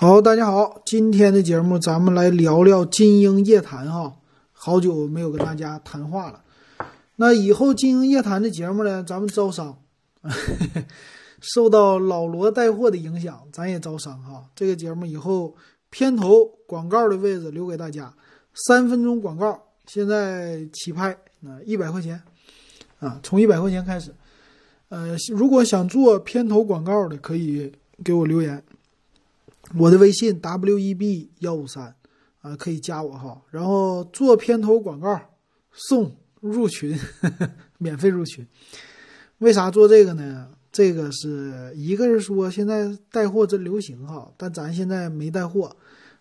好，大家好，今天的节目咱们来聊聊金鹰夜谈哈，好久没有跟大家谈话了。那以后金鹰夜谈的节目呢，咱们招商，受到老罗带货的影响，咱也招商哈。这个节目以后片头广告的位置留给大家，三分钟广告现在起拍啊，一百块钱啊，从一百块钱开始。呃，如果想做片头广告的，可以给我留言。我的微信 w e b 幺五三啊，可以加我哈。然后做片头广告送入群，免费入群。为啥做这个呢？这个是一个是说现在带货真流行哈，但咱现在没带货。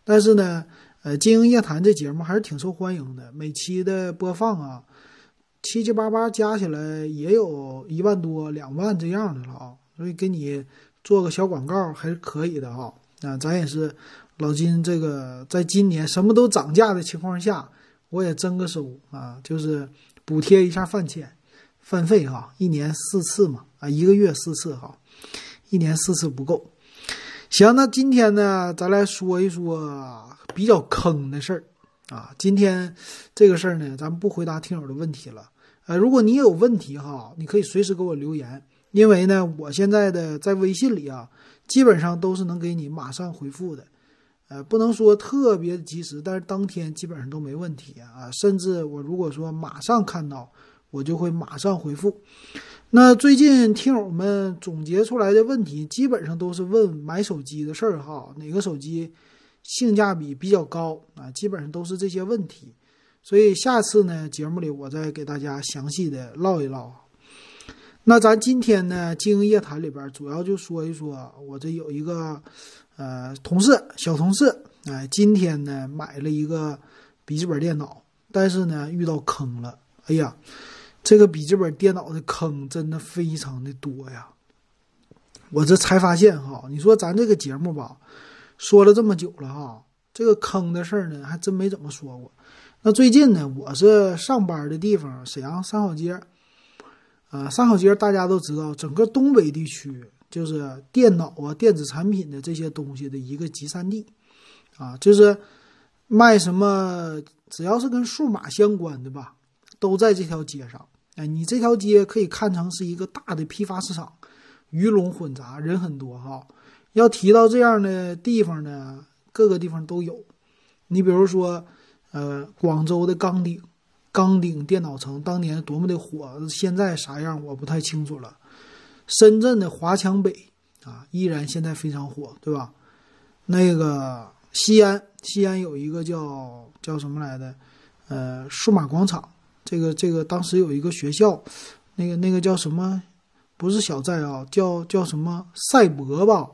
但是呢，呃，《经营夜谈》这节目还是挺受欢迎的，每期的播放啊，七七八八加起来也有一万多、两万这样的了啊。所以给你做个小广告还是可以的哈。啊咱也是老金，这个在今年什么都涨价的情况下，我也增个收啊，就是补贴一下饭钱、饭费哈，一年四次嘛，啊，一个月四次哈，一年四次不够。行，那今天呢，咱来说一说比较坑的事儿啊。今天这个事儿呢，咱们不回答听友的问题了。呃，如果你有问题哈，你可以随时给我留言，因为呢，我现在的在微信里啊。基本上都是能给你马上回复的，呃，不能说特别及时，但是当天基本上都没问题啊。甚至我如果说马上看到，我就会马上回复。那最近听友们总结出来的问题，基本上都是问买手机的事儿哈，哪个手机性价比比较高啊？基本上都是这些问题。所以下次呢，节目里我再给大家详细的唠一唠。那咱今天呢，经营夜谈里边主要就说一说，我这有一个，呃，同事，小同事，哎，今天呢买了一个笔记本电脑，但是呢遇到坑了，哎呀，这个笔记本电脑的坑真的非常的多呀。我这才发现哈，你说咱这个节目吧，说了这么久了哈，这个坑的事儿呢还真没怎么说过。那最近呢，我是上班的地方沈阳三好街。啊，三好街大家都知道，整个东北地区就是电脑啊、电子产品的这些东西的一个集散地，啊，就是卖什么只要是跟数码相关的吧，都在这条街上。哎，你这条街可以看成是一个大的批发市场，鱼龙混杂，人很多哈。要提到这样的地方呢，各个地方都有。你比如说，呃，广州的岗顶。钢鼎电脑城当年多么的火，现在啥样我不太清楚了。深圳的华强北啊，依然现在非常火，对吧？那个西安，西安有一个叫叫什么来的？呃，数码广场。这个这个当时有一个学校，那个那个叫什么？不是小寨啊，叫叫什么赛博吧？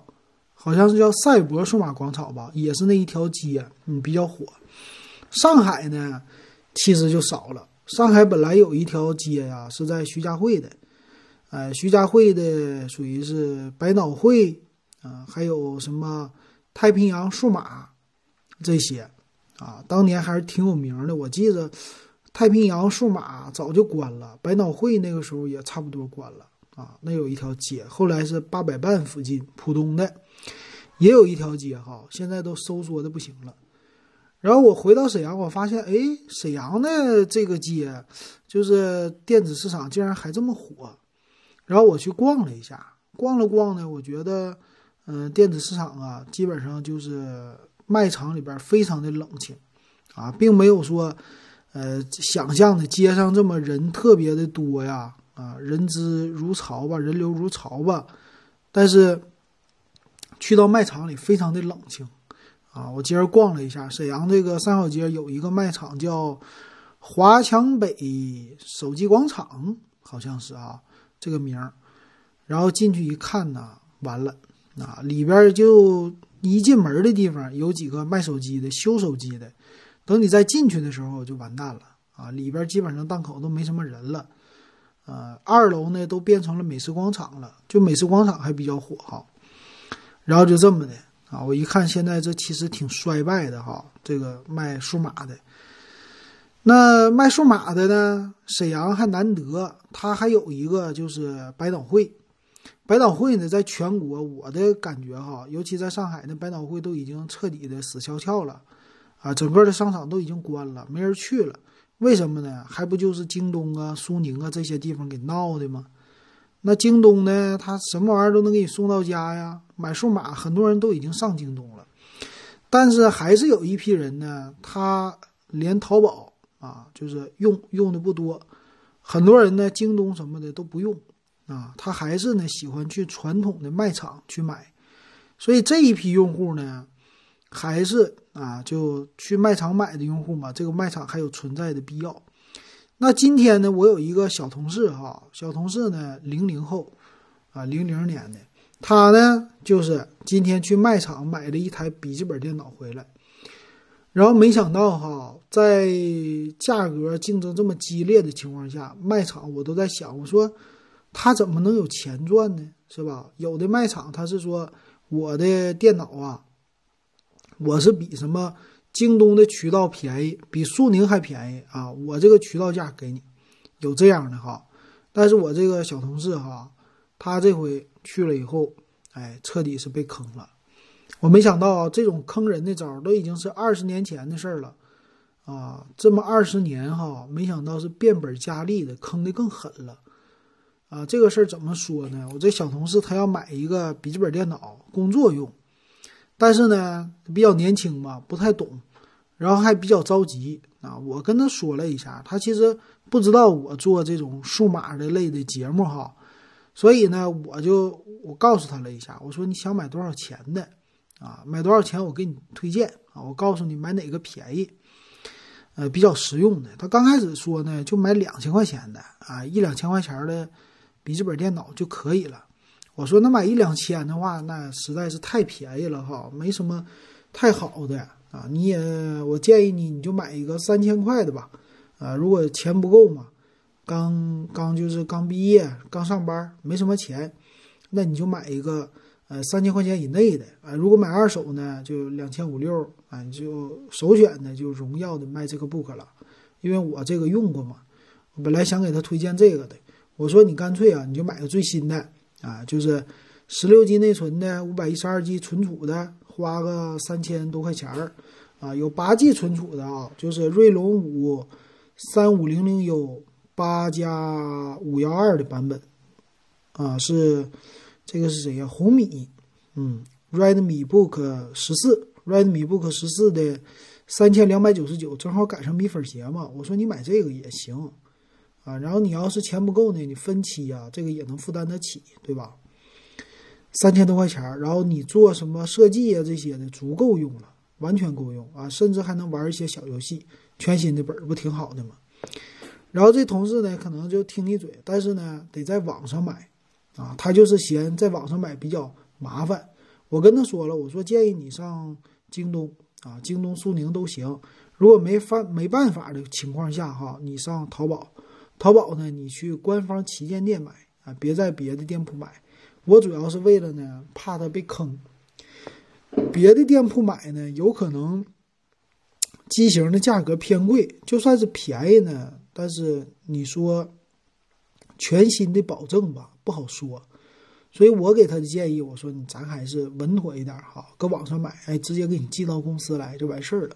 好像是叫赛博数码广场吧？也是那一条街，嗯，比较火。上海呢？其实就少了。上海本来有一条街呀，是在徐家汇的，呃，徐家汇的属于是百脑汇啊，还有什么太平洋数码这些啊，当年还是挺有名的。我记得太平洋数码早就关了，百脑汇那个时候也差不多关了啊。那有一条街，后来是八百伴附近浦东的也有一条街哈，现在都收缩的不行了。然后我回到沈阳，我发现，哎，沈阳的这个街，就是电子市场竟然还这么火。然后我去逛了一下，逛了逛呢，我觉得，嗯，电子市场啊，基本上就是卖场里边非常的冷清，啊，并没有说，呃，想象的街上这么人特别的多呀，啊，人之如潮吧，人流如潮吧。但是去到卖场里，非常的冷清。啊，我今儿逛了一下沈阳这个三好街，有一个卖场叫华强北手机广场，好像是啊这个名儿。然后进去一看呢，完了啊，里边就一进门的地方有几个卖手机的、修手机的。等你再进去的时候就完蛋了啊，里边基本上档口都没什么人了。呃，二楼呢都变成了美食广场了，就美食广场还比较火哈。然后就这么的。啊，我一看现在这其实挺衰败的哈，这个卖数码的，那卖数码的呢，沈阳还难得，它还有一个就是百脑汇，百脑汇呢，在全国我的感觉哈，尤其在上海那，百脑汇都已经彻底的死翘翘了，啊，整个的商场都已经关了，没人去了。为什么呢？还不就是京东啊、苏宁啊这些地方给闹的吗？那京东呢，它什么玩意儿都能给你送到家呀。买数码，很多人都已经上京东了，但是还是有一批人呢，他连淘宝啊，就是用用的不多。很多人呢，京东什么的都不用。啊，他还是呢喜欢去传统的卖场去买，所以这一批用户呢，还是啊就去卖场买的用户嘛，这个卖场还有存在的必要。那今天呢，我有一个小同事哈，小同事呢零零后啊零零年的，他呢就是今天去卖场买了一台笔记本电脑回来，然后没想到哈，在价格竞争这么激烈的情况下，卖场我都在想，我说。他怎么能有钱赚呢？是吧？有的卖场他是说我的电脑啊，我是比什么京东的渠道便宜，比苏宁还便宜啊！我这个渠道价给你，有这样的哈。但是我这个小同事哈，他这回去了以后，哎，彻底是被坑了。我没想到啊，这种坑人的招都已经是二十年前的事儿了啊！这么二十年哈，没想到是变本加厉的，坑的更狠了。啊，这个事儿怎么说呢？我这小同事他要买一个笔记本电脑工作用，但是呢比较年轻嘛，不太懂，然后还比较着急啊。我跟他说了一下，他其实不知道我做这种数码的类的节目哈，所以呢，我就我告诉他了一下，我说你想买多少钱的啊？买多少钱我给你推荐啊？我告诉你买哪个便宜，呃，比较实用的。他刚开始说呢，就买两千块钱的啊，一两千块钱的。笔记本电脑就可以了。我说那买一两千的话，那实在是太便宜了哈，没什么太好的啊。你也我建议你，你就买一个三千块的吧。啊，如果钱不够嘛，刚刚就是刚毕业，刚上班，没什么钱，那你就买一个呃三千块钱以内的啊。如果买二手呢，就两千五六啊，你就首选的就荣耀的卖这个 book 了，因为我这个用过嘛。本来想给他推荐这个的。我说你干脆啊，你就买个最新的啊，就是十六 G 内存的，五百一十二 G 存储的，花个三千多块钱儿啊。有八 G 存储的啊，就是锐龙五三五零零 U 八加五幺二的版本啊，是这个是谁呀？红米，嗯，Redmi Book 十四，Redmi Book 十四的三千两百九十九，正好赶上米粉节嘛。我说你买这个也行。啊，然后你要是钱不够呢，你分期呀，这个也能负担得起，对吧？三千多块钱然后你做什么设计啊这些的，足够用了，完全够用啊，甚至还能玩一些小游戏。全新的本儿不挺好的吗？然后这同事呢，可能就听一嘴，但是呢，得在网上买啊，他就是嫌在网上买比较麻烦。我跟他说了，我说建议你上京东啊，京东、苏宁都行。如果没法没办法的情况下哈，你上淘宝。淘宝呢，你去官方旗舰店买啊，别在别的店铺买。我主要是为了呢，怕他被坑。别的店铺买呢，有可能机型的价格偏贵，就算是便宜呢，但是你说全新的保证吧，不好说。所以我给他的建议，我说你咱还是稳妥一点哈，搁网上买，哎，直接给你寄到公司来就完事儿了。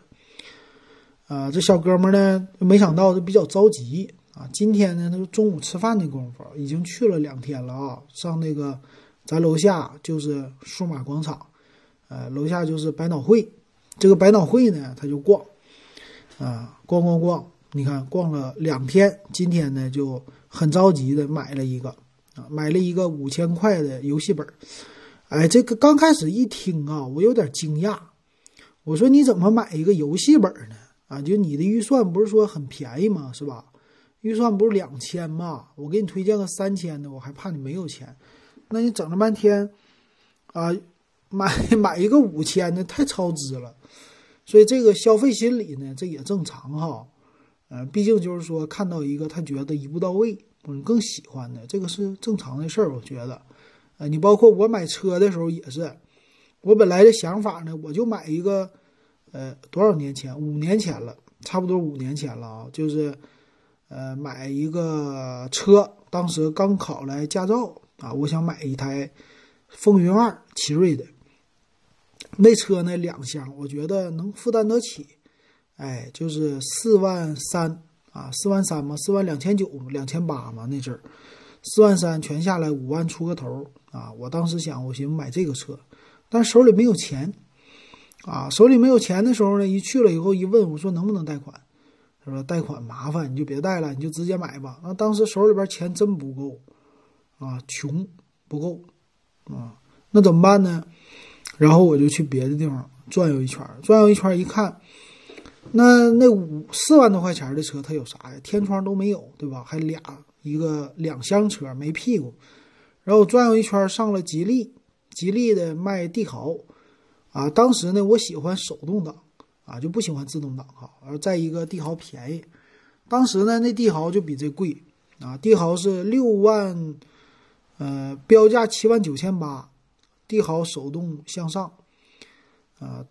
啊，这小哥们呢，没想到就比较着急。啊，今天呢，他说中午吃饭的功夫已经去了两天了啊。上那个咱楼下就是数码广场，呃，楼下就是百脑汇。这个百脑汇呢，他就逛，啊，逛逛逛。你看，逛了两天，今天呢就很着急的买了一个啊，买了一个五千块的游戏本。哎，这个刚开始一听啊，我有点惊讶。我说你怎么买一个游戏本呢？啊，就你的预算不是说很便宜吗？是吧？预算不是两千吗？我给你推荐个三千的，我还怕你没有钱。那你整了半天，啊，买买一个五千的太超支了。所以这个消费心理呢，这也正常哈。呃，毕竟就是说看到一个他觉得一步到位，嗯，更喜欢的，这个是正常的事儿。我觉得，呃，你包括我买车的时候也是，我本来的想法呢，我就买一个，呃，多少年前？五年前了，差不多五年前了啊，就是。呃，买一个车，当时刚考来驾照啊，我想买一台风云二奇瑞的。那车呢，两厢，我觉得能负担得起。哎，就是四万三啊，四万三嘛，四万两千九，两千八嘛，那阵儿，四万三全下来五万出个头啊。我当时想，我寻思买这个车，但手里没有钱啊，手里没有钱的时候呢，一去了以后一问，我说能不能贷款？说贷款麻烦，你就别贷了，你就直接买吧。那当时手里边钱真不够啊，穷不够啊，那怎么办呢？然后我就去别的地方转悠一圈，转悠一圈一看。那那五四万多块钱的车，它有啥呀？天窗都没有，对吧？还俩一个两厢车没屁股。然后转悠一圈，上了吉利，吉利的卖帝豪，啊，当时呢我喜欢手动挡，啊就不喜欢自动挡哈。而再一个帝豪便宜，当时呢那帝豪就比这贵，啊帝豪是六万，呃标价七万九千八，帝豪手动向上，啊。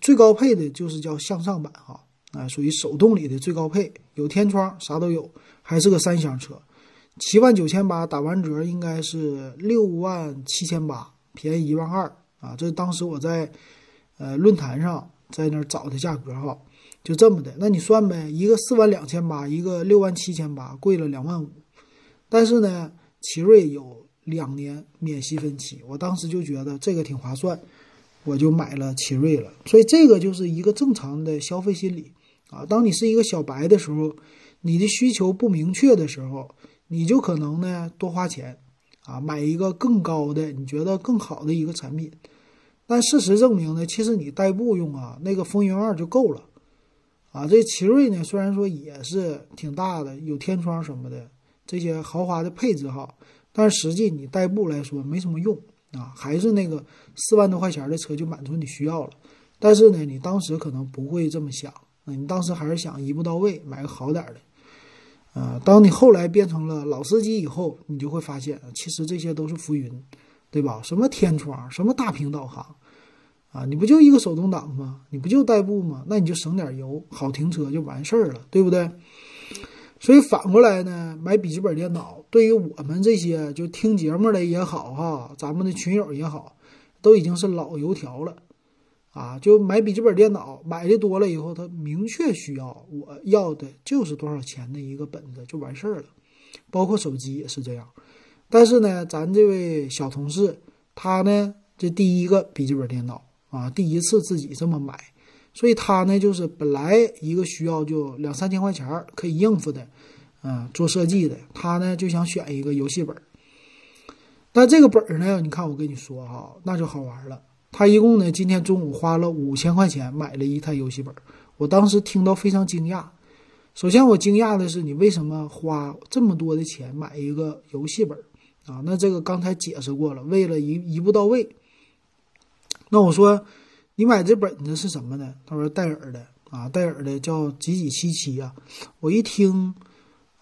最高配的就是叫向上版哈，啊，属于手动里的最高配，有天窗，啥都有，还是个三厢车，七万九千八打完折应该是六万七千八，便宜一万二啊！这当时我在呃论坛上在那儿找的价格哈，就这么的。那你算呗，一个四万两千八，一个六万七千八，贵了两万五。但是呢，奇瑞有两年免息分期，我当时就觉得这个挺划算。我就买了奇瑞了，所以这个就是一个正常的消费心理啊。当你是一个小白的时候，你的需求不明确的时候，你就可能呢多花钱啊，买一个更高的你觉得更好的一个产品。但事实证明呢，其实你代步用啊，那个风云二就够了啊。这奇瑞呢，虽然说也是挺大的，有天窗什么的这些豪华的配置哈，但实际你代步来说没什么用。啊，还是那个四万多块钱的车就满足你需要了，但是呢，你当时可能不会这么想，你当时还是想一步到位，买个好点的。啊，当你后来变成了老司机以后，你就会发现，其实这些都是浮云，对吧？什么天窗，什么大屏导航，啊，你不就一个手动挡吗？你不就代步吗？那你就省点油，好停车就完事儿了，对不对？所以反过来呢，买笔记本电脑对于我们这些就听节目的也好哈，咱们的群友也好，都已经是老油条了，啊，就买笔记本电脑买的多了以后，他明确需要我要的就是多少钱的一个本子就完事儿了，包括手机也是这样。但是呢，咱这位小同事他呢，这第一个笔记本电脑啊，第一次自己这么买。所以他呢，就是本来一个需要就两三千块钱可以应付的，嗯，做设计的，他呢就想选一个游戏本。但这个本儿呢，你看我跟你说哈，那就好玩了。他一共呢，今天中午花了五千块钱买了一台游戏本。我当时听到非常惊讶。首先我惊讶的是，你为什么花这么多的钱买一个游戏本啊？那这个刚才解释过了，为了一一步到位。那我说。你买这本子是什么呢？他说戴尔的啊，戴尔的叫几几七七呀。我一听，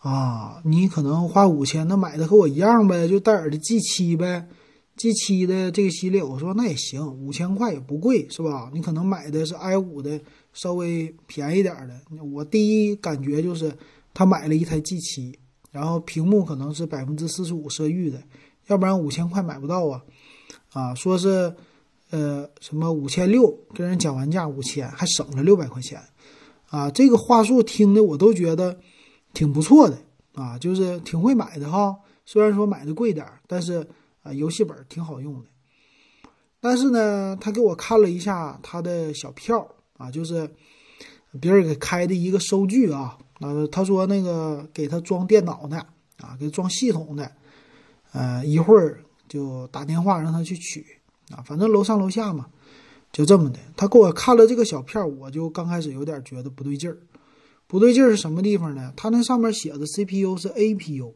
啊，你可能花五千，那买的和我一样呗，就戴尔的 G 七呗，G 七的这个系列。我说那也行，五千块也不贵，是吧？你可能买的是 i 五的，稍微便宜点的。我第一感觉就是他买了一台 G 七，然后屏幕可能是百分之四十五色域的，要不然五千块买不到啊。啊，说是。呃，什么五千六？跟人讲完价五千，还省了六百块钱，啊，这个话术听的我都觉得挺不错的啊，就是挺会买的哈。虽然说买的贵点但是啊，游戏本挺好用的。但是呢，他给我看了一下他的小票啊，就是别人给开的一个收据啊，啊，他说那个给他装电脑的啊，给装系统的，呃，一会儿就打电话让他去取。啊，反正楼上楼下嘛，就这么的。他给我看了这个小片我就刚开始有点觉得不对劲儿。不对劲儿是什么地方呢？他那上面写的 CPU 是 APU，APU，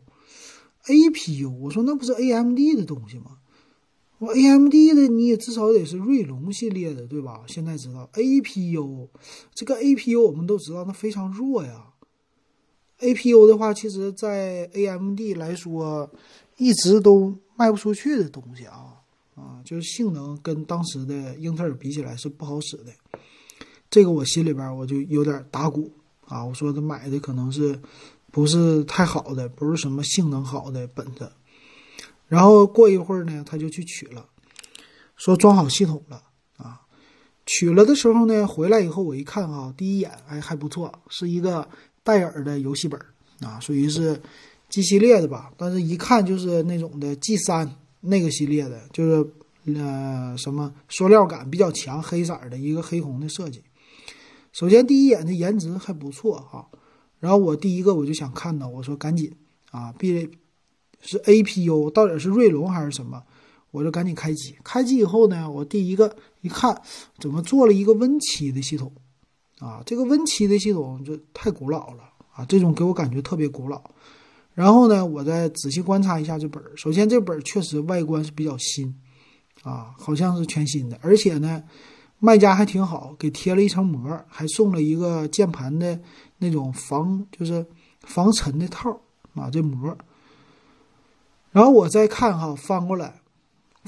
我说那不是 AMD 的东西吗？我 AMD 的你也至少得是锐龙系列的，对吧？现在知道 APU，这个 APU 我们都知道那非常弱呀。APU 的话，其实在 AMD 来说，一直都卖不出去的东西啊。啊，就是性能跟当时的英特尔比起来是不好使的，这个我心里边我就有点打鼓啊。我说他买的可能是不是太好的，不是什么性能好的本子。然后过一会儿呢，他就去取了，说装好系统了啊。取了的时候呢，回来以后我一看啊，第一眼哎还不错，是一个戴尔的游戏本啊，属于是 G 系列的吧，但是一看就是那种的 G 三那个系列的，就是呃什么塑料感比较强，黑色的一个黑红的设计。首先第一眼的颜值还不错哈，然后我第一个我就想看到，我说赶紧啊，B 是 APU 到底是锐龙还是什么？我就赶紧开机。开机以后呢，我第一个一看，怎么做了一个 Win 七的系统啊？这个 Win 七的系统就太古老了啊！这种给我感觉特别古老。然后呢，我再仔细观察一下这本儿。首先，这本儿确实外观是比较新啊，好像是全新的。而且呢，卖家还挺好，给贴了一层膜，还送了一个键盘的那种防，就是防尘的套儿啊，这膜。然后我再看哈，翻过来，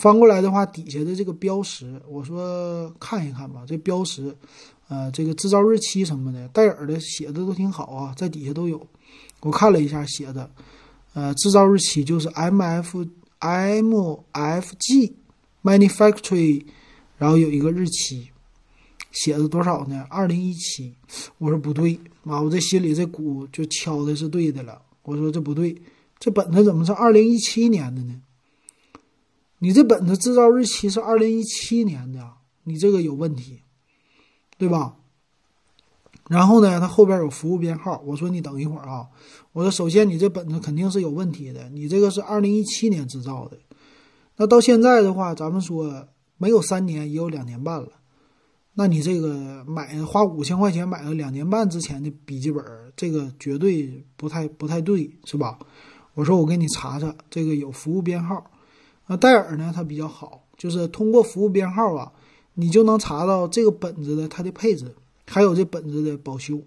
翻过来的话，底下的这个标识，我说看一看吧。这标识，呃，这个制造日期什么的，戴尔的写的都挺好啊，在底下都有。我看了一下写的，呃，制造日期就是 M F M F G Manufacturing，然后有一个日期，写的多少呢？二零一七。我说不对啊，我这心里这鼓就敲的是对的了。我说这不对。这本子怎么是二零一七年的呢？你这本子制造日期是二零一七年的，你这个有问题，对吧？然后呢，它后边有服务编号。我说你等一会儿啊，我说首先你这本子肯定是有问题的，你这个是二零一七年制造的，那到现在的话，咱们说没有三年也有两年半了，那你这个买花五千块钱买了两年半之前的笔记本，这个绝对不太不太对，是吧？我说我给你查查，这个有服务编号，啊，戴尔呢它比较好，就是通过服务编号啊，你就能查到这个本子的它的配置，还有这本子的保修。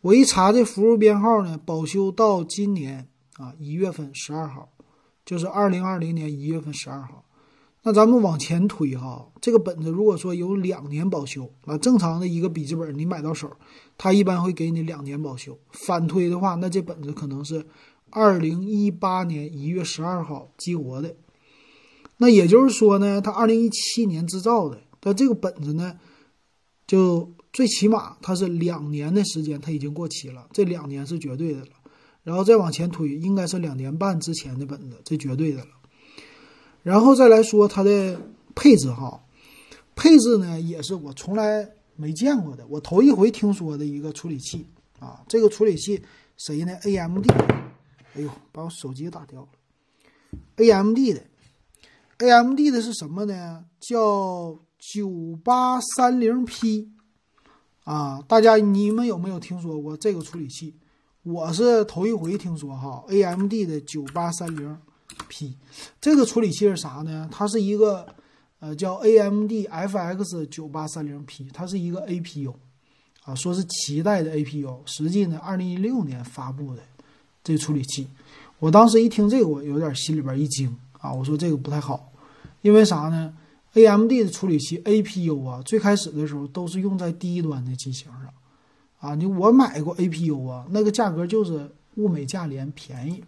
我一查这服务编号呢，保修到今年啊一月份十二号，就是二零二零年一月份十二号。那咱们往前推哈，这个本子如果说有两年保修，啊，正常的一个笔记本你买到手，它一般会给你两年保修。反推的话，那这本子可能是。二零一八年一月十二号激活的，那也就是说呢，它二零一七年制造的，但这个本子呢，就最起码它是两年的时间，它已经过期了，这两年是绝对的了。然后再往前推，应该是两年半之前的本子，这绝对的了。然后再来说它的配置哈，配置呢也是我从来没见过的，我头一回听说的一个处理器啊，这个处理器谁呢？AMD。哎呦，把我手机打掉了。AMD 的，AMD 的是什么呢？叫九八三零 P 啊！大家你们有没有听说过这个处理器？我是头一回听说哈。AMD 的九八三零 P 这个处理器是啥呢？它是一个呃叫 AMD FX 九八三零 P，它是一个 APU 啊，说是七代的 APU，实际呢二零一六年发布的。这处理器，我当时一听这个，我有点心里边一惊啊！我说这个不太好，因为啥呢？AMD 的处理器 APU 啊，最开始的时候都是用在低端的机型上啊。你我买过 APU 啊，那个价格就是物美价廉，便宜。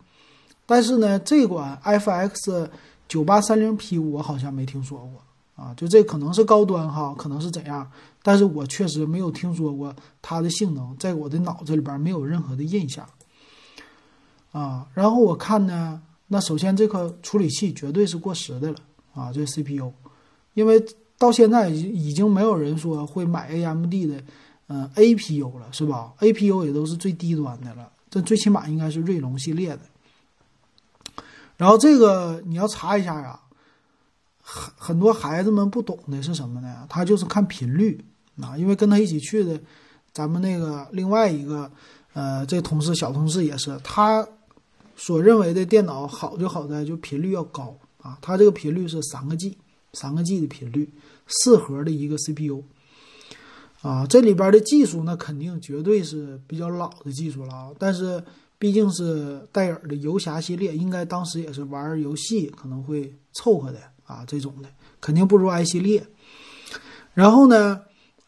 但是呢，这款 FX 九八三零 P 我好像没听说过啊，就这可能是高端哈，可能是怎样？但是我确实没有听说过它的性能，在我的脑子里边没有任何的印象。啊，然后我看呢，那首先这个处理器绝对是过时的了啊，这 CPU，因为到现在已经没有人说会买 AMD 的，嗯，APU 了，是吧？APU 也都是最低端的了，这最起码应该是锐龙系列的。然后这个你要查一下啊，很很多孩子们不懂的是什么呢？他就是看频率啊，因为跟他一起去的，咱们那个另外一个，呃，这同事小同事也是他。所认为的电脑好就好在就频率要高啊，它这个频率是三个 G，三个 G 的频率，四核的一个 CPU，啊，这里边的技术那肯定绝对是比较老的技术了啊，但是毕竟是戴尔的游侠系列，应该当时也是玩游戏可能会凑合的啊，这种的肯定不如 i 系列。然后呢，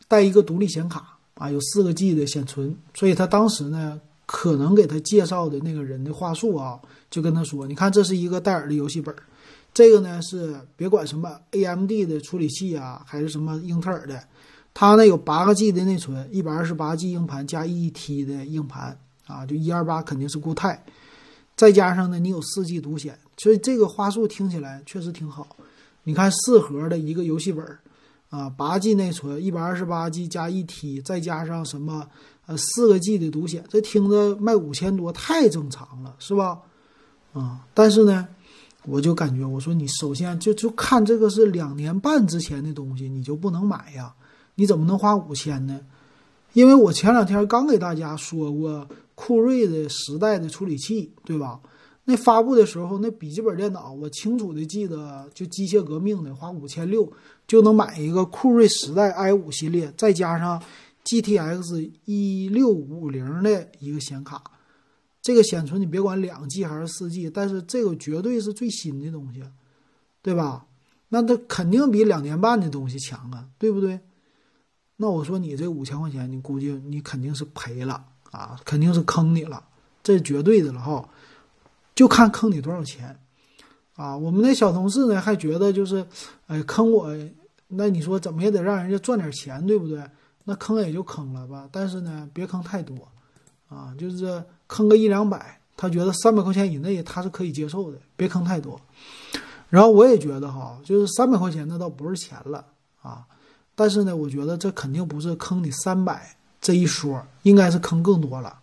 带一个独立显卡啊，有四个 G 的显存，所以它当时呢。可能给他介绍的那个人的话术啊，就跟他说：“你看，这是一个戴尔的游戏本，这个呢是别管什么 AMD 的处理器啊，还是什么英特尔的，它呢有八个 G 的内存，一百二十八 G 硬盘加一 T 的硬盘啊，就一二八肯定是固态，再加上呢你有四 G 独显，所以这个话术听起来确实挺好。你看四核的一个游戏本啊，八 G 内存，一百二十八 G 加一 T，再加上什么呃四个 G 的独显，这听着卖五千多太正常了，是吧？啊，但是呢，我就感觉我说你首先就就看这个是两年半之前的东西，你就不能买呀？你怎么能花五千呢？因为我前两天刚给大家说过酷睿的十代的处理器，对吧？那发布的时候，那笔记本电脑我清楚的记得，就机械革命的花五千六就能买一个酷睿时代 i 五系列，再加上 GTX 一六五零的一个显卡。这个显存你别管两 G 还是四 G，但是这个绝对是最新的东西，对吧？那它肯定比两年半的东西强啊，对不对？那我说你这五千块钱，你估计你肯定是赔了啊，肯定是坑你了，这绝对的了哈。就看坑你多少钱啊！我们那小同事呢，还觉得就是，哎，坑我，那你说怎么也得让人家赚点钱，对不对？那坑也就坑了吧，但是呢，别坑太多啊，就是。坑个一两百，他觉得三百块钱以内他是可以接受的，别坑太多。然后我也觉得哈，就是三百块钱那倒不是钱了啊，但是呢，我觉得这肯定不是坑你三百这一说，应该是坑更多了。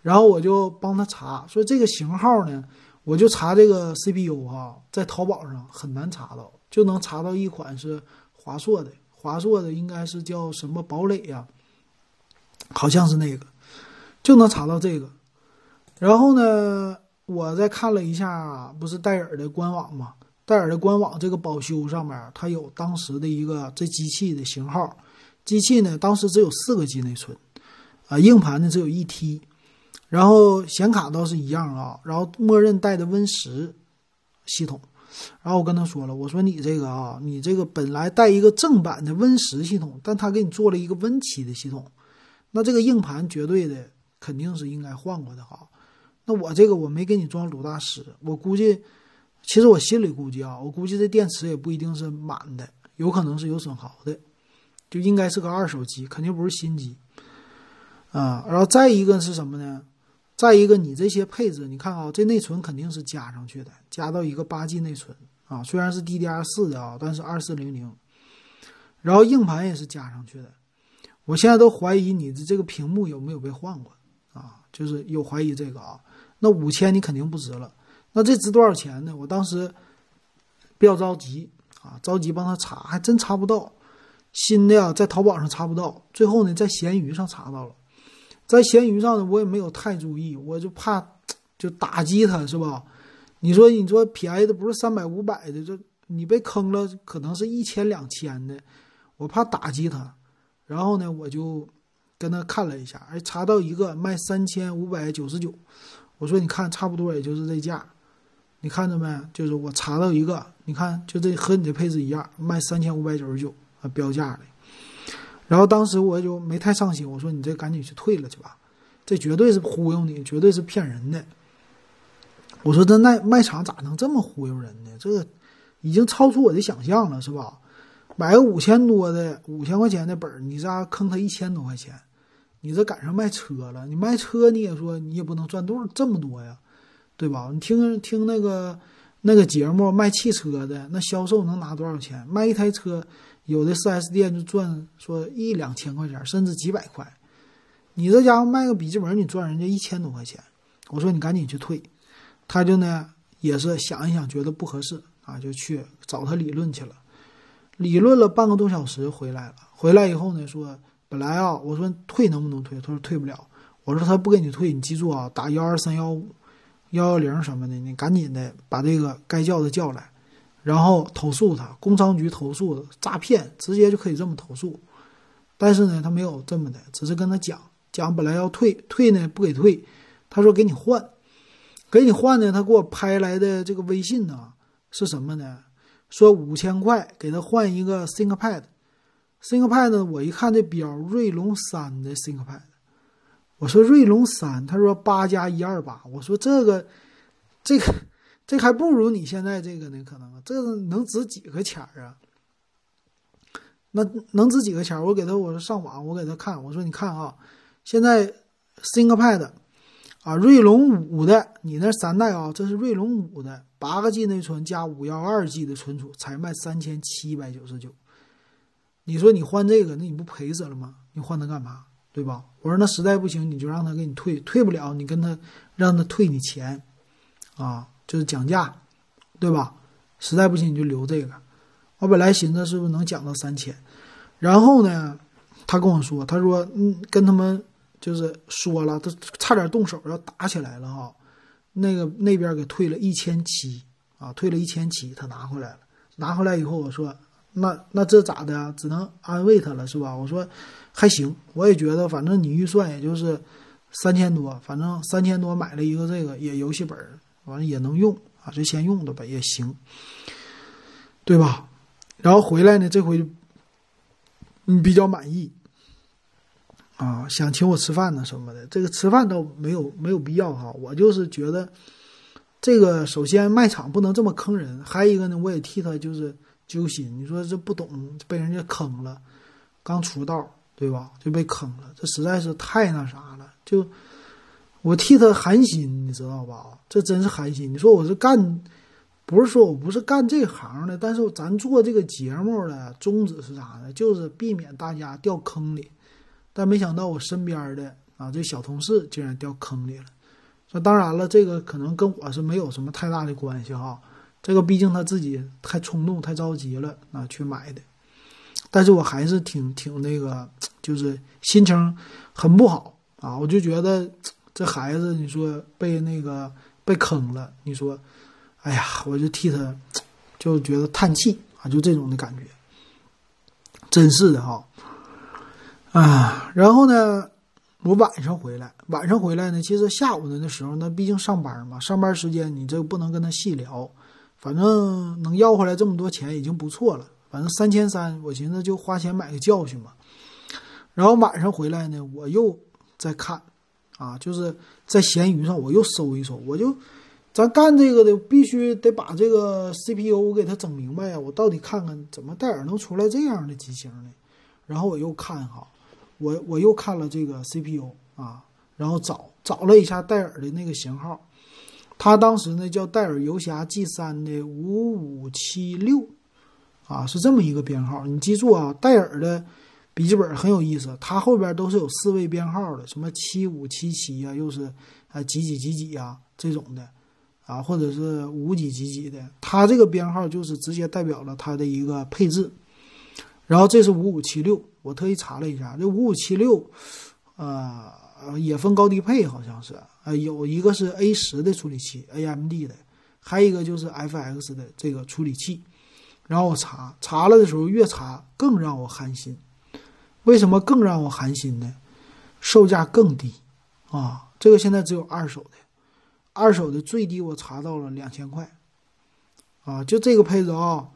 然后我就帮他查，说这个型号呢，我就查这个 CPU 哈，在淘宝上很难查到，就能查到一款是华硕的，华硕的应该是叫什么堡垒呀，好像是那个，就能查到这个。然后呢，我再看了一下，不是戴尔的官网吗？戴尔的官网这个保修上面，它有当时的一个这机器的型号。机器呢，当时只有四个 G 内存，啊，硬盘呢只有一 T，然后显卡倒是一样啊，然后默认带的 Win 十系统。然后我跟他说了，我说你这个啊，你这个本来带一个正版的 Win 十系统，但他给你做了一个 Win 七的系统，那这个硬盘绝对的肯定是应该换过的哈。那我这个我没给你装鲁大师，我估计，其实我心里估计啊，我估计这电池也不一定是满的，有可能是有损耗的，就应该是个二手机，肯定不是新机，啊，然后再一个是什么呢？再一个你这些配置，你看啊，这内存肯定是加上去的，加到一个八 G 内存啊，虽然是 DDR 四的啊，但是二四零零，然后硬盘也是加上去的，我现在都怀疑你的这个屏幕有没有被换过啊，就是有怀疑这个啊。那五千你肯定不值了，那这值多少钱呢？我当时比较着急啊，着急帮他查，还真查不到。新的呀，在淘宝上查不到，最后呢，在闲鱼上查到了。在闲鱼上呢，我也没有太注意，我就怕就打击他，是吧？你说你说便宜的不是三百五百的，这你被坑了，可能是一千两千的，我怕打击他。然后呢，我就跟他看了一下，哎，查到一个卖三千五百九十九。我说你看，差不多也就是这价，你看着没？就是我查到一个，你看就这和你的配置一样，卖三千五百九十九啊，标价的。然后当时我就没太上心，我说你这赶紧去退了去吧，这绝对是忽悠你，绝对是骗人的。我说这卖卖场咋能这么忽悠人呢？这个已经超出我的想象了，是吧？买个五千多的五千块钱的本儿，你咋坑他一千多块钱？你这赶上卖车了，你卖车你也说你也不能赚多少这么多呀，对吧？你听听那个那个节目卖汽车的，那销售能拿多少钱？卖一台车，有的 4S 店就赚说一两千块钱，甚至几百块。你这家伙卖个笔记本，你赚人家一千多块钱。我说你赶紧去退，他就呢也是想一想，觉得不合适啊，就去找他理论去了。理论了半个多小时回来了，回来以后呢说。本来啊，我说退能不能退？他说退不了。我说他不给你退，你记住啊，打幺二三幺五、幺幺零什么的，你赶紧的把这个该叫的叫来，然后投诉他，工商局投诉诈骗，直接就可以这么投诉。但是呢，他没有这么的，只是跟他讲讲，本来要退，退呢不给退，他说给你换，给你换呢，他给我拍来的这个微信呢是什么呢？说五千块给他换一个 ThinkPad。ThinkPad 呢？我一看这表，锐龙三的 ThinkPad，我说锐龙三，他说八加一二八，我说这个，这个，这还不如你现在这个呢，可能这个能值几个钱儿啊？那能值几个钱儿？我给他，我说上网，我给他看，我说你看啊，现在 ThinkPad 啊，锐龙五的，你那三代啊，这是锐龙五的，八个 G 内存加五幺二 G 的存储，才卖三千七百九十九。你说你换这个，那你不赔死了吗？你换它干嘛？对吧？我说那实在不行，你就让他给你退，退不了，你跟他让他退你钱，啊，就是讲价，对吧？实在不行你就留这个。我本来寻思是不是能讲到三千，然后呢，他跟我说，他说嗯，跟他们就是说了，他差点动手要打起来了哈。那个那边给退了一千七啊，退了一千七，他拿回来了。拿回来以后我说，那那这咋的？只能安慰他了是吧？我说还行，我也觉得反正你预算也就是三千多，反正三千多买了一个这个也游戏本，完了也能用啊，就先用着吧，也行，对吧？然后回来呢，这回嗯比较满意啊，想请我吃饭呢什么的。这个吃饭倒没有没有必要哈，我就是觉得这个首先卖场不能这么坑人，还有一个呢，我也替他就是揪心。你说这不懂被人家坑了，刚出道对吧，就被坑了，这实在是太那啥了。就我替他寒心，你知道吧？这真是寒心。你说我是干。不是说我不是干这行的，但是咱做这个节目的宗旨是啥呢？就是避免大家掉坑里。但没想到我身边的啊，这小同事竟然掉坑里了。那当然了，这个可能跟我是没有什么太大的关系哈。这个毕竟他自己太冲动、太着急了啊，去买的。但是我还是挺挺那个，就是心情很不好啊。我就觉得这孩子，你说被那个被坑了，你说。哎呀，我就替他，就觉得叹气啊，就这种的感觉，真是的哈，啊，然后呢，我晚上回来，晚上回来呢，其实下午的那时候，那毕竟上班嘛，上班时间你这个不能跟他细聊，反正能要回来这么多钱已经不错了，反正三千三，我寻思就花钱买个教训嘛。然后晚上回来呢，我又在看，啊，就是在闲鱼上我又搜一搜，我就。咱干这个的必须得把这个 CPU 我给它整明白呀！我到底看看怎么戴尔能出来这样的机型呢？然后我又看哈，我我又看了这个 CPU 啊，然后找找了一下戴尔的那个型号，它当时呢叫戴尔游侠 G 三的五五七六啊，是这么一个编号。你记住啊，戴尔的笔记本很有意思，它后边都是有四位编号的，什么七五七七呀，又是啊几几几几呀这种的。啊，或者是五几几几的，它这个编号就是直接代表了它的一个配置。然后这是五五七六，我特意查了一下，这五五七六，呃，啊也分高低配，好像是，呃，有一个是 A 十的处理器，AMD 的，还有一个就是 FX 的这个处理器。然后我查查了的时候，越查更让我寒心。为什么更让我寒心呢？售价更低啊，这个现在只有二手的。二手的最低我查到了两千块，啊，就这个配置啊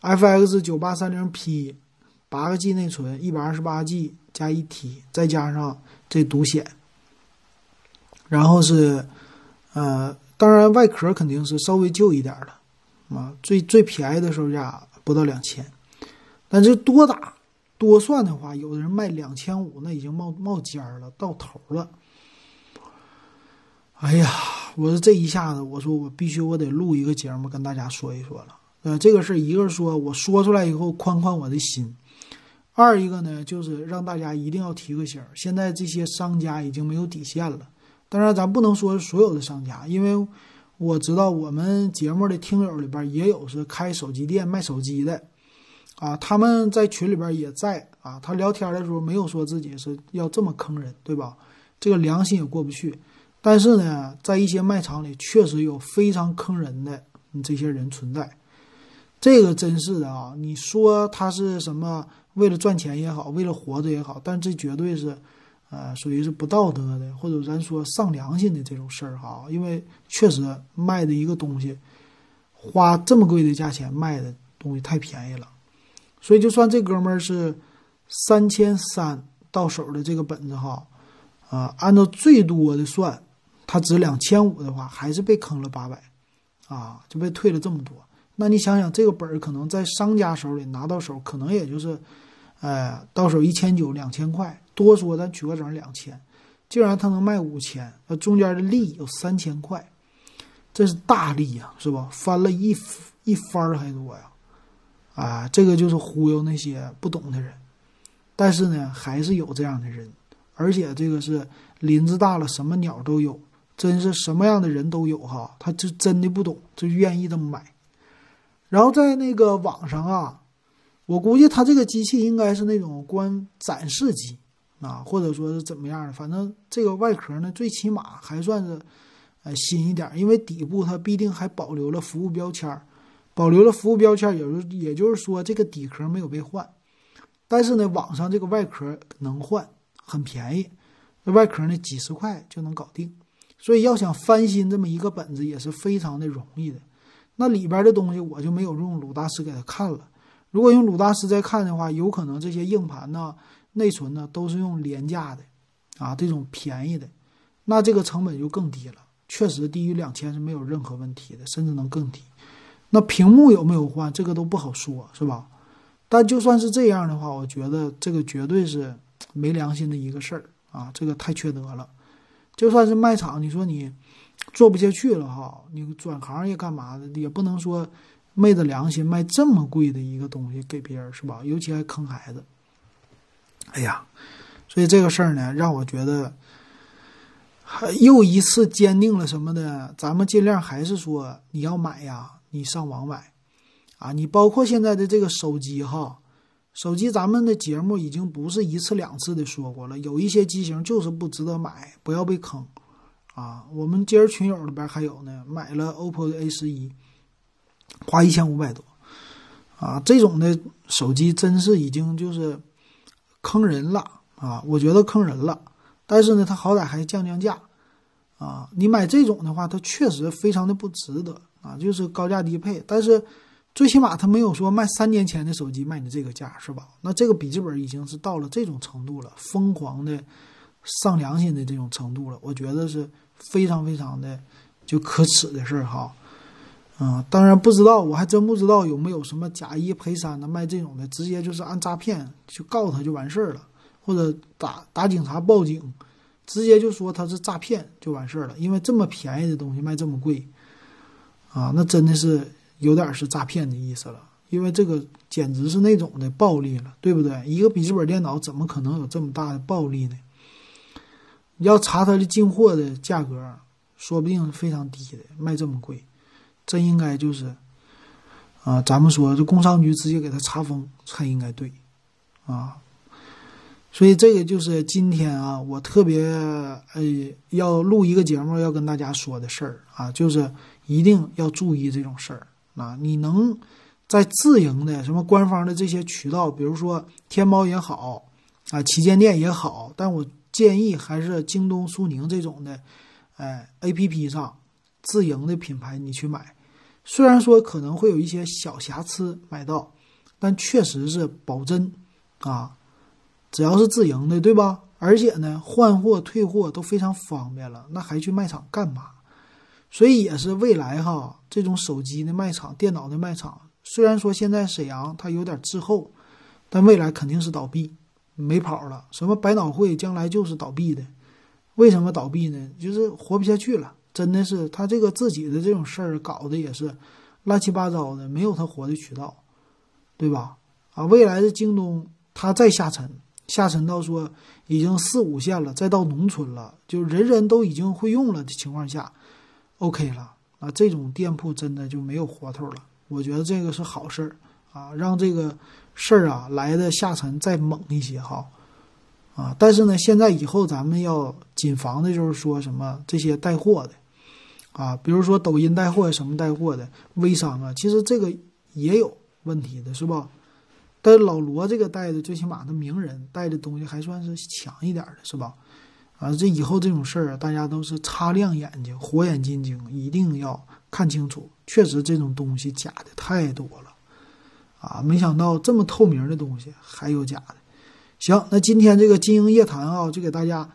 ，FX 九八三零 P，八个 G 内存，一百二十八 G 加一 T，再加上这独显，然后是，呃，当然外壳肯定是稍微旧一点的，啊，最最便宜的售价不到两千，但是多打多算的话，有的人卖两千五，那已经冒冒尖了，到头了。哎呀，我说这一下子，我说我必须我得录一个节目跟大家说一说了。呃，这个事一个是说我说出来以后宽宽我的心，二一个呢就是让大家一定要提个醒儿。现在这些商家已经没有底线了。当然，咱不能说所有的商家，因为我知道我们节目的听友里边也有是开手机店卖手机的，啊，他们在群里边也在啊。他聊天的时候没有说自己是要这么坑人，对吧？这个良心也过不去。但是呢，在一些卖场里，确实有非常坑人的这些人存在，这个真是的啊！你说他是什么为了赚钱也好，为了活着也好，但这绝对是，呃，属于是不道德的，或者咱说丧良心的这种事儿哈。因为确实卖的一个东西，花这么贵的价钱卖的东西太便宜了，所以就算这哥们儿是三千三到手的这个本子哈，啊，按照最多的算。他值两千五的话，还是被坑了八百，啊，就被退了这么多。那你想想，这个本儿可能在商家手里拿到手，可能也就是，呃，到手一千九、两千块，多说咱取个整两千，竟然他能卖五千，那中间的利有三千块，这是大利呀，是吧？翻了一一番还多呀，啊，这个就是忽悠那些不懂的人。但是呢，还是有这样的人，而且这个是林子大了，什么鸟都有，真是什么样的人都有哈。他就真的不懂，就愿意这么买。然后在那个网上啊，我估计他这个机器应该是那种观展示机啊，或者说是怎么样的。反正这个外壳呢，最起码还算是呃新一点，因为底部它必定还保留了服务标签保留了服务标签也就也就是说这个底壳没有被换。但是呢，网上这个外壳能换，很便宜，这外壳呢几十块就能搞定。所以要想翻新这么一个本子也是非常的容易的。那里边的东西我就没有用鲁大师给他看了。如果用鲁大师再看的话，有可能这些硬盘呢、内存呢都是用廉价的，啊，这种便宜的，那这个成本就更低了。确实低于两千是没有任何问题的，甚至能更低。那屏幕有没有换，这个都不好说，是吧？但就算是这样的话，我觉得这个绝对是没良心的一个事儿啊！这个太缺德了。就算是卖场，你说你。做不下去了哈，你转行业干嘛的？也不能说昧着良心卖这么贵的一个东西给别人是吧？尤其还坑孩子。哎呀，所以这个事儿呢，让我觉得还又一次坚定了什么呢？咱们尽量还是说你要买呀，你上网买啊。你包括现在的这个手机哈，手机咱们的节目已经不是一次两次的说过了，有一些机型就是不值得买，不要被坑。啊，我们今儿群友里边还有呢，买了 OPPO 的 A 十一，花一千五百多，啊，这种的手机真是已经就是坑人了啊！我觉得坑人了，但是呢，它好歹还降降价，啊，你买这种的话，它确实非常的不值得啊，就是高价低配，但是最起码它没有说卖三年前的手机卖你这个价，是吧？那这个笔记本已经是到了这种程度了，疯狂的丧良心的这种程度了，我觉得是。非常非常的就可耻的事儿哈，嗯，当然不知道，我还真不知道有没有什么假一赔三的卖这种的，直接就是按诈骗去告他就完事儿了，或者打打警察报警，直接就说他是诈骗就完事儿了。因为这么便宜的东西卖这么贵，啊，那真的是有点是诈骗的意思了。因为这个简直是那种的暴利了，对不对？一个笔记本电脑怎么可能有这么大的暴利呢？要查他的进货的价格，说不定非常低的，卖这么贵，这应该就是，啊，咱们说这工商局直接给他查封才应该对，啊，所以这个就是今天啊，我特别呃要录一个节目要跟大家说的事儿啊，就是一定要注意这种事儿啊，你能在自营的什么官方的这些渠道，比如说天猫也好啊，旗舰店也好，但我。建议还是京东、苏宁这种的，哎，A P P 上自营的品牌你去买，虽然说可能会有一些小瑕疵买到，但确实是保真啊。只要是自营的，对吧？而且呢，换货、退货都非常方便了，那还去卖场干嘛？所以也是未来哈，这种手机的卖场、电脑的卖场，虽然说现在沈阳它有点滞后，但未来肯定是倒闭。没跑了，什么百脑汇将来就是倒闭的，为什么倒闭呢？就是活不下去了，真的是他这个自己的这种事儿搞的也是乱七八糟的，没有他活的渠道，对吧？啊，未来的京东他再下沉，下沉到说已经四五线了，再到农村了，就人人都已经会用了的情况下，OK 了啊，这种店铺真的就没有活头了。我觉得这个是好事儿啊，让这个。事儿啊，来的下沉再猛一些哈，啊，但是呢，现在以后咱们要谨防的就是说什么这些带货的，啊，比如说抖音带货什么带货的微商啊，其实这个也有问题的是吧？但老罗这个带的最起码的名人带的东西还算是强一点的是吧？啊，这以后这种事儿大家都是擦亮眼睛、火眼金睛，一定要看清楚，确实这种东西假的太多了。啊，没想到这么透明的东西还有假的。行，那今天这个金鹰夜谈啊，就给大家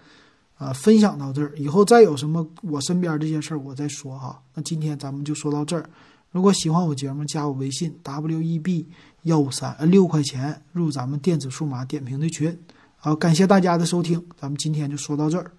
啊，分享到这儿，以后再有什么我身边这些事儿我再说哈。那今天咱们就说到这儿。如果喜欢我节目，加我微信 w e b 幺五三，六块钱入咱们电子数码点评的群。好，感谢大家的收听，咱们今天就说到这儿。